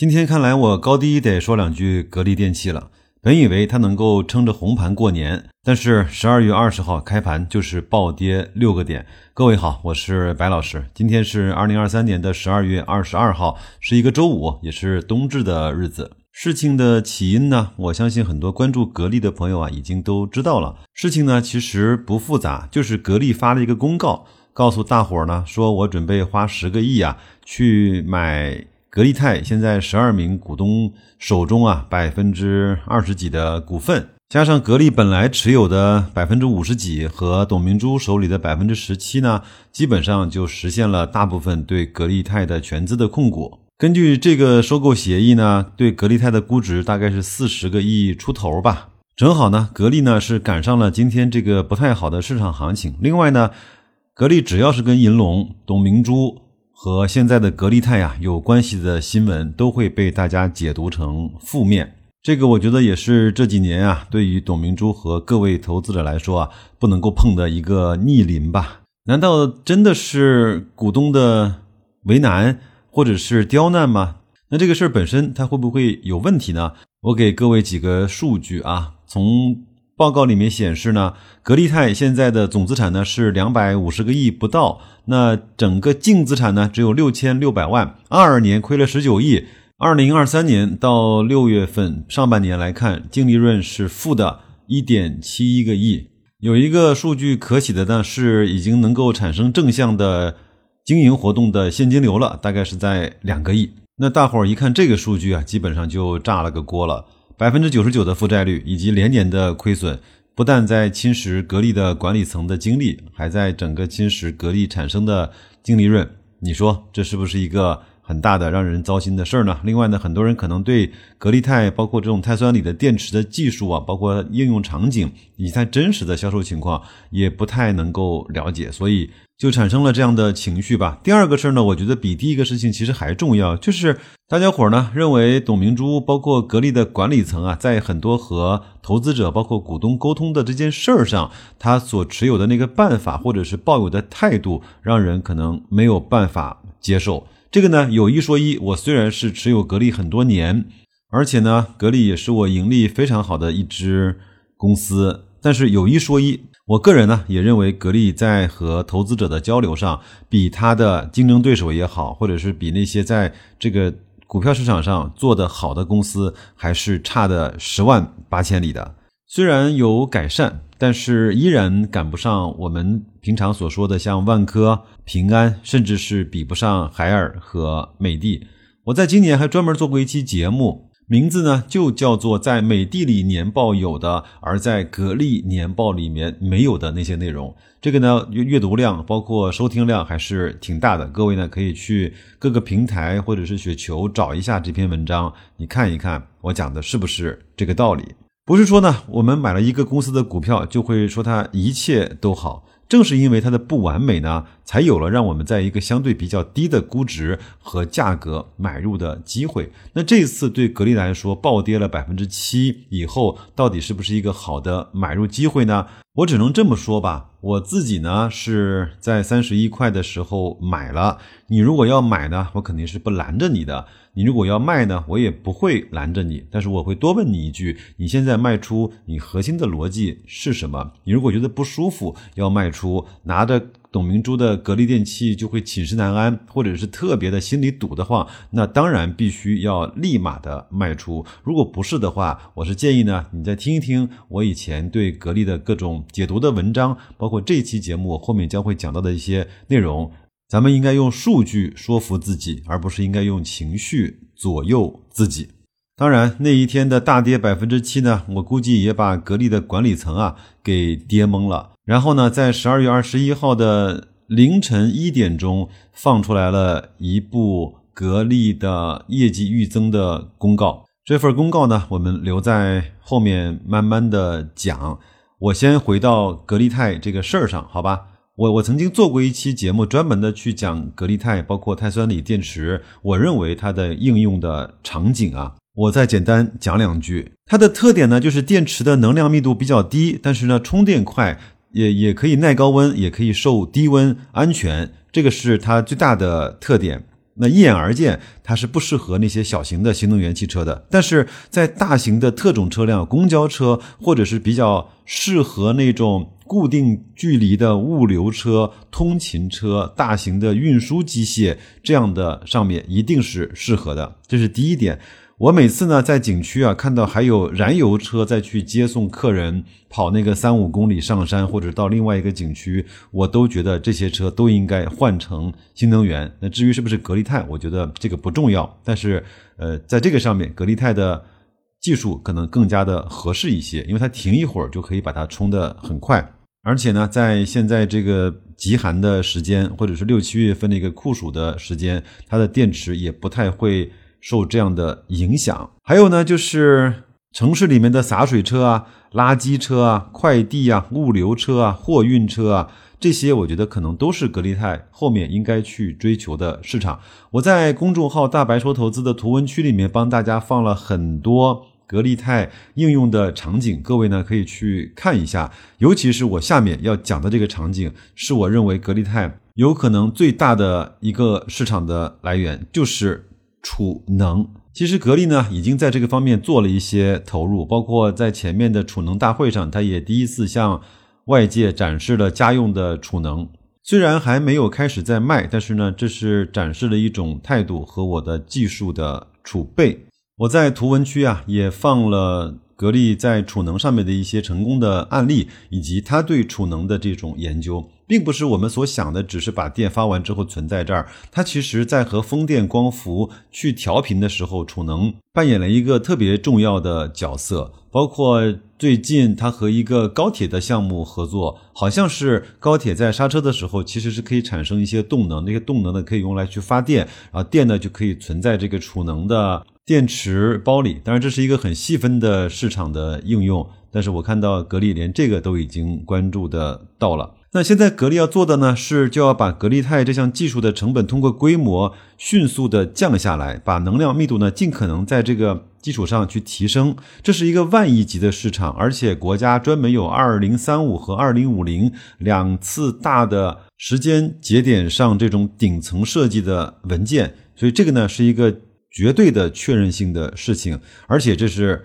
今天看来，我高低得说两句格力电器了。本以为它能够撑着红盘过年，但是十二月二十号开盘就是暴跌六个点。各位好，我是白老师。今天是二零二三年的十二月二十二号，是一个周五，也是冬至的日子。事情的起因呢，我相信很多关注格力的朋友啊，已经都知道了。事情呢，其实不复杂，就是格力发了一个公告，告诉大伙儿呢，说我准备花十个亿啊，去买。格力泰现在十二名股东手中啊百分之二十几的股份，加上格力本来持有的百分之五十几和董明珠手里的百分之十七呢，基本上就实现了大部分对格力泰的全资的控股。根据这个收购协议呢，对格力泰的估值大概是四十个亿出头吧。正好呢，格力呢是赶上了今天这个不太好的市场行情。另外呢，格力只要是跟银龙、董明珠。和现在的格力泰呀有关系的新闻都会被大家解读成负面，这个我觉得也是这几年啊，对于董明珠和各位投资者来说啊，不能够碰的一个逆鳞吧？难道真的是股东的为难或者是刁难吗？那这个事儿本身它会不会有问题呢？我给各位几个数据啊，从。报告里面显示呢，格力泰现在的总资产呢是两百五十个亿不到，那整个净资产呢只有六千六百万，二二年亏了十九亿，二零二三年到六月份上半年来看，净利润是负的一点七一个亿。有一个数据可喜的呢是已经能够产生正向的经营活动的现金流了，大概是在两个亿。那大伙儿一看这个数据啊，基本上就炸了个锅了。百分之九十九的负债率以及连年的亏损，不但在侵蚀格力的管理层的精力，还在整个侵蚀格力产生的净利润。你说这是不是一个很大的让人糟心的事儿呢？另外呢，很多人可能对格力钛包括这种碳酸锂的电池的技术啊，包括应用场景以及它真实的销售情况也不太能够了解，所以。就产生了这样的情绪吧。第二个事儿呢，我觉得比第一个事情其实还重要，就是大家伙儿呢认为董明珠包括格力的管理层啊，在很多和投资者包括股东沟通的这件事儿上，他所持有的那个办法或者是抱有的态度，让人可能没有办法接受。这个呢，有一说一，我虽然是持有格力很多年，而且呢，格力也是我盈利非常好的一支公司，但是有一说一。我个人呢也认为，格力在和投资者的交流上，比他的竞争对手也好，或者是比那些在这个股票市场上做得好的公司，还是差的十万八千里的。虽然有改善，但是依然赶不上我们平常所说的像万科、平安，甚至是比不上海尔和美的。我在今年还专门做过一期节目。名字呢，就叫做在美的里年报有的，而在格力年报里面没有的那些内容。这个呢，阅阅读量包括收听量还是挺大的。各位呢，可以去各个平台或者是雪球找一下这篇文章，你看一看我讲的是不是这个道理。不是说呢，我们买了一个公司的股票就会说它一切都好。正是因为它的不完美呢，才有了让我们在一个相对比较低的估值和价格买入的机会。那这次对格力来说暴跌了百分之七以后，到底是不是一个好的买入机会呢？我只能这么说吧。我自己呢是在三十一块的时候买了。你如果要买呢，我肯定是不拦着你的。你如果要卖呢，我也不会拦着你。但是我会多问你一句：你现在卖出，你核心的逻辑是什么？你如果觉得不舒服要卖出，拿着。董明珠的格力电器就会寝食难安，或者是特别的心里堵得慌，那当然必须要立马的卖出。如果不是的话，我是建议呢，你再听一听我以前对格力的各种解读的文章，包括这期节目后面将会讲到的一些内容。咱们应该用数据说服自己，而不是应该用情绪左右自己。当然，那一天的大跌百分之七呢，我估计也把格力的管理层啊给跌懵了。然后呢，在十二月二十一号的凌晨一点钟，放出来了一部格力的业绩预增的公告。这份公告呢，我们留在后面慢慢的讲。我先回到格力泰这个事儿上，好吧？我我曾经做过一期节目，专门的去讲格力泰，包括碳酸锂电池，我认为它的应用的场景啊，我再简单讲两句。它的特点呢，就是电池的能量密度比较低，但是呢，充电快。也也可以耐高温，也可以受低温，安全，这个是它最大的特点。那一眼而见，它是不适合那些小型的新能源汽车的。但是在大型的特种车辆、公交车，或者是比较适合那种固定距离的物流车、通勤车、大型的运输机械这样的上面，一定是适合的。这是第一点。我每次呢在景区啊看到还有燃油车再去接送客人跑那个三五公里上山或者到另外一个景区，我都觉得这些车都应该换成新能源。那至于是不是格力泰，我觉得这个不重要。但是呃，在这个上面，格力泰的技术可能更加的合适一些，因为它停一会儿就可以把它充的很快，而且呢，在现在这个极寒的时间或者是六七月份的一个酷暑的时间，它的电池也不太会。受这样的影响，还有呢，就是城市里面的洒水车啊、垃圾车啊、快递啊、物流车啊、货运车啊，这些我觉得可能都是格力泰后面应该去追求的市场。我在公众号“大白说投资”的图文区里面帮大家放了很多格力泰应用的场景，各位呢可以去看一下。尤其是我下面要讲的这个场景，是我认为格力泰有可能最大的一个市场的来源，就是。储能，其实格力呢已经在这个方面做了一些投入，包括在前面的储能大会上，它也第一次向外界展示了家用的储能。虽然还没有开始在卖，但是呢，这是展示了一种态度和我的技术的储备。我在图文区啊也放了格力在储能上面的一些成功的案例，以及他对储能的这种研究。并不是我们所想的，只是把电发完之后存在这儿。它其实，在和风电、光伏去调频的时候，储能扮演了一个特别重要的角色。包括最近，它和一个高铁的项目合作，好像是高铁在刹车的时候，其实是可以产生一些动能，那些动能呢可以用来去发电，然后电呢就可以存在这个储能的电池包里。当然，这是一个很细分的市场的应用，但是我看到格力连这个都已经关注的到了。那现在格力要做的呢，是就要把格力钛这项技术的成本通过规模迅速的降下来，把能量密度呢尽可能在这个基础上去提升。这是一个万亿级的市场，而且国家专门有二零三五和二零五零两次大的时间节点上这种顶层设计的文件，所以这个呢是一个绝对的确认性的事情，而且这是。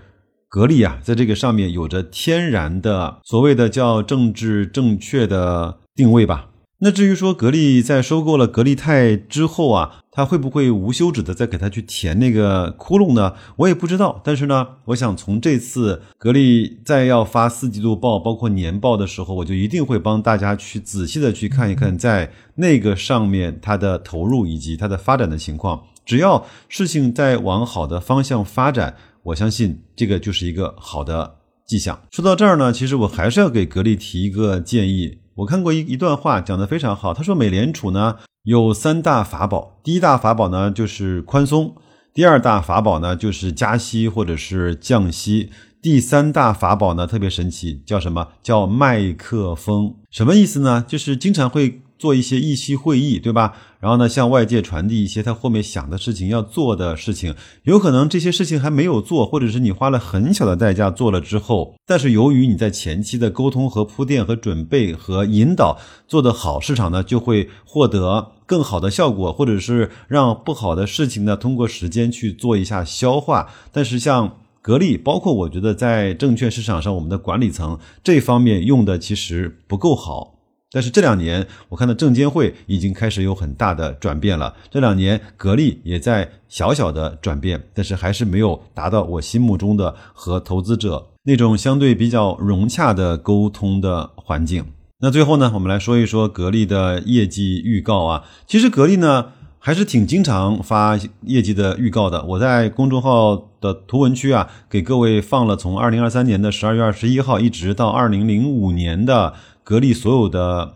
格力啊，在这个上面有着天然的所谓的叫政治正确的定位吧。那至于说格力在收购了格力泰之后啊，它会不会无休止的再给它去填那个窟窿呢？我也不知道。但是呢，我想从这次格力在要发四季度报，包括年报的时候，我就一定会帮大家去仔细的去看一看，在那个上面它的投入以及它的发展的情况。只要事情在往好的方向发展。我相信这个就是一个好的迹象。说到这儿呢，其实我还是要给格力提一个建议。我看过一一段话，讲的非常好。他说，美联储呢有三大法宝，第一大法宝呢就是宽松，第二大法宝呢就是加息或者是降息，第三大法宝呢特别神奇，叫什么叫麦克风？什么意思呢？就是经常会。做一些议息会议，对吧？然后呢，向外界传递一些他后面想的事情、要做的事情。有可能这些事情还没有做，或者是你花了很小的代价做了之后，但是由于你在前期的沟通和铺垫和准备和引导做得好，市场呢就会获得更好的效果，或者是让不好的事情呢通过时间去做一下消化。但是像格力，包括我觉得在证券市场上，我们的管理层这方面用的其实不够好。但是这两年，我看到证监会已经开始有很大的转变了。这两年，格力也在小小的转变，但是还是没有达到我心目中的和投资者那种相对比较融洽的沟通的环境。那最后呢，我们来说一说格力的业绩预告啊。其实格力呢还是挺经常发业绩的预告的。我在公众号的图文区啊，给各位放了从二零二三年的十二月二十一号一直到二零零五年的。格力所有的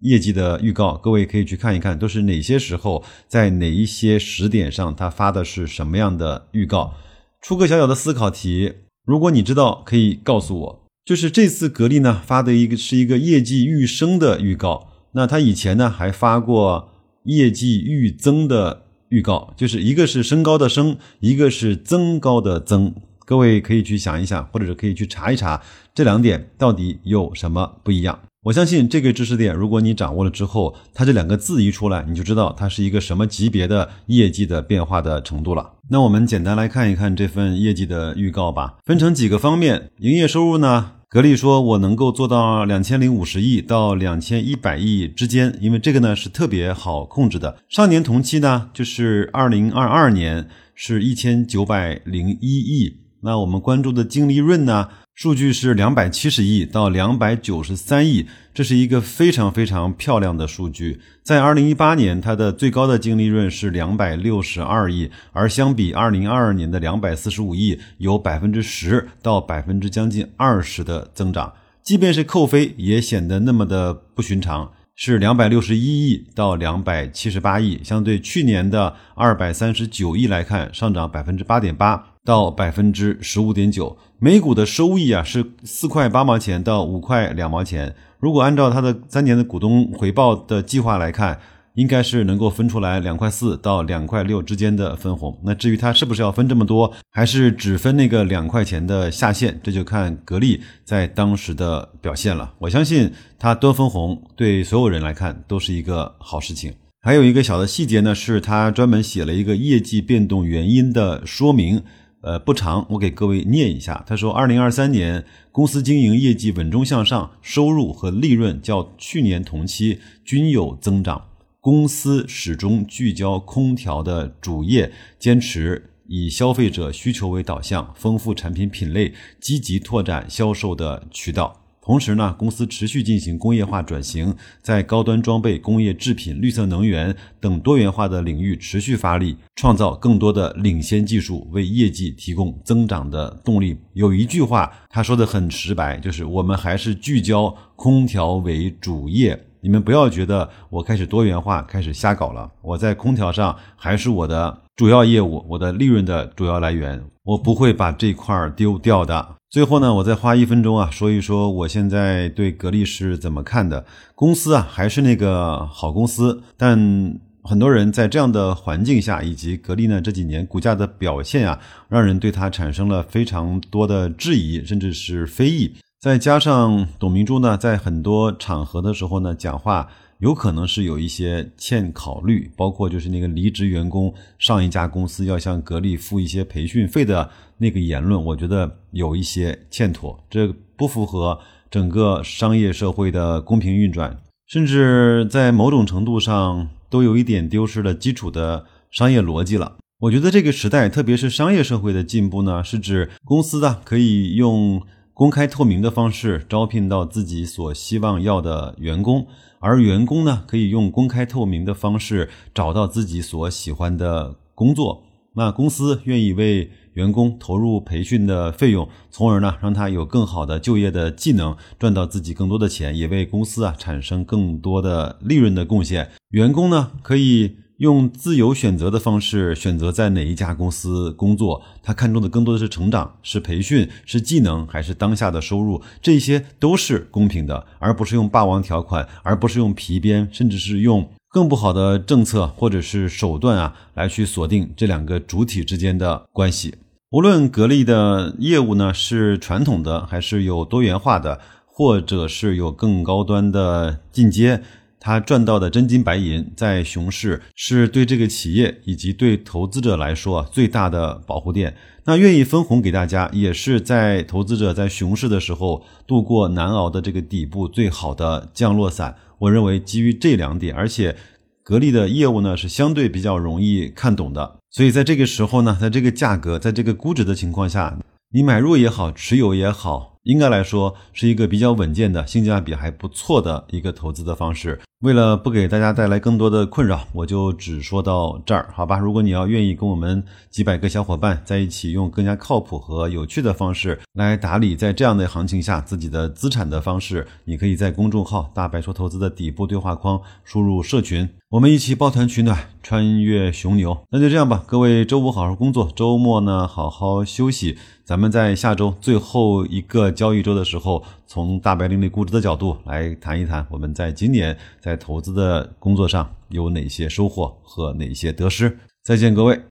业绩的预告，各位可以去看一看，都是哪些时候，在哪一些时点上，它发的是什么样的预告？出个小小的思考题，如果你知道，可以告诉我。就是这次格力呢发的一个是一个业绩预升的预告，那它以前呢还发过业绩预增的预告，就是一个是升高的升，一个是增高的增。各位可以去想一想，或者是可以去查一查这两点到底有什么不一样。我相信这个知识点，如果你掌握了之后，它这两个字一出来，你就知道它是一个什么级别的业绩的变化的程度了。那我们简单来看一看这份业绩的预告吧，分成几个方面。营业收入呢，格力说我能够做到两千零五十亿到两千一百亿之间，因为这个呢是特别好控制的。上年同期呢，就是二零二二年是一千九百零一亿。那我们关注的净利润呢？数据是两百七十亿到两百九十三亿，这是一个非常非常漂亮的数据。在二零一八年，它的最高的净利润是两百六十二亿，而相比二零二二年的两百四十五亿，有百分之十到百分之将近二十的增长。即便是扣非，也显得那么的不寻常，是两百六十一亿到两百七十八亿，相对去年的二百三十九亿来看，上涨百分之八点八。到百分之十五点九，每股的收益啊是四块八毛钱到五块两毛钱。如果按照它的三年的股东回报的计划来看，应该是能够分出来两块四到两块六之间的分红。那至于它是不是要分这么多，还是只分那个两块钱的下限，这就看格力在当时的表现了。我相信它多分红对所有人来看都是一个好事情。还有一个小的细节呢，是它专门写了一个业绩变动原因的说明。呃，不长，我给各位念一下。他说，二零二三年公司经营业绩稳中向上，收入和利润较去年同期均有增长。公司始终聚焦空调的主业，坚持以消费者需求为导向，丰富产品品类，积极拓展销售的渠道。同时呢，公司持续进行工业化转型，在高端装备、工业制品、绿色能源等多元化的领域持续发力，创造更多的领先技术，为业绩提供增长的动力。有一句话，他说的很直白，就是我们还是聚焦空调为主业。你们不要觉得我开始多元化，开始瞎搞了。我在空调上还是我的主要业务，我的利润的主要来源，我不会把这块丢掉的。最后呢，我再花一分钟啊，说一说我现在对格力是怎么看的。公司啊，还是那个好公司，但很多人在这样的环境下，以及格力呢这几年股价的表现啊，让人对它产生了非常多的质疑，甚至是非议。再加上董明珠呢，在很多场合的时候呢，讲话。有可能是有一些欠考虑，包括就是那个离职员工上一家公司要向格力付一些培训费的那个言论，我觉得有一些欠妥，这不符合整个商业社会的公平运转，甚至在某种程度上都有一点丢失了基础的商业逻辑了。我觉得这个时代，特别是商业社会的进步呢，是指公司啊可以用公开透明的方式招聘到自己所希望要的员工。而员工呢，可以用公开透明的方式找到自己所喜欢的工作。那公司愿意为员工投入培训的费用，从而呢，让他有更好的就业的技能，赚到自己更多的钱，也为公司啊产生更多的利润的贡献。员工呢，可以。用自由选择的方式选择在哪一家公司工作，他看重的更多的是成长、是培训、是技能，还是当下的收入？这些都是公平的，而不是用霸王条款，而不是用皮鞭，甚至是用更不好的政策或者是手段啊，来去锁定这两个主体之间的关系。无论格力的业务呢是传统的，还是有多元化的，或者是有更高端的进阶。他赚到的真金白银，在熊市是对这个企业以及对投资者来说最大的保护垫。那愿意分红给大家，也是在投资者在熊市的时候度过难熬的这个底部最好的降落伞。我认为基于这两点，而且格力的业务呢是相对比较容易看懂的，所以在这个时候呢，在这个价格，在这个估值的情况下，你买入也好，持有也好，应该来说是一个比较稳健的、性价比还不错的一个投资的方式。为了不给大家带来更多的困扰，我就只说到这儿，好吧？如果你要愿意跟我们几百个小伙伴在一起，用更加靠谱和有趣的方式来打理在这样的行情下自己的资产的方式，你可以在公众号“大白说投资”的底部对话框输入“社群”，我们一起抱团取暖，穿越熊牛。那就这样吧，各位周五好好工作，周末呢好好休息。咱们在下周最后一个交易周的时候，从大白领里估值的角度来谈一谈，我们在今年在投资的工作上有哪些收获和哪些得失。再见，各位。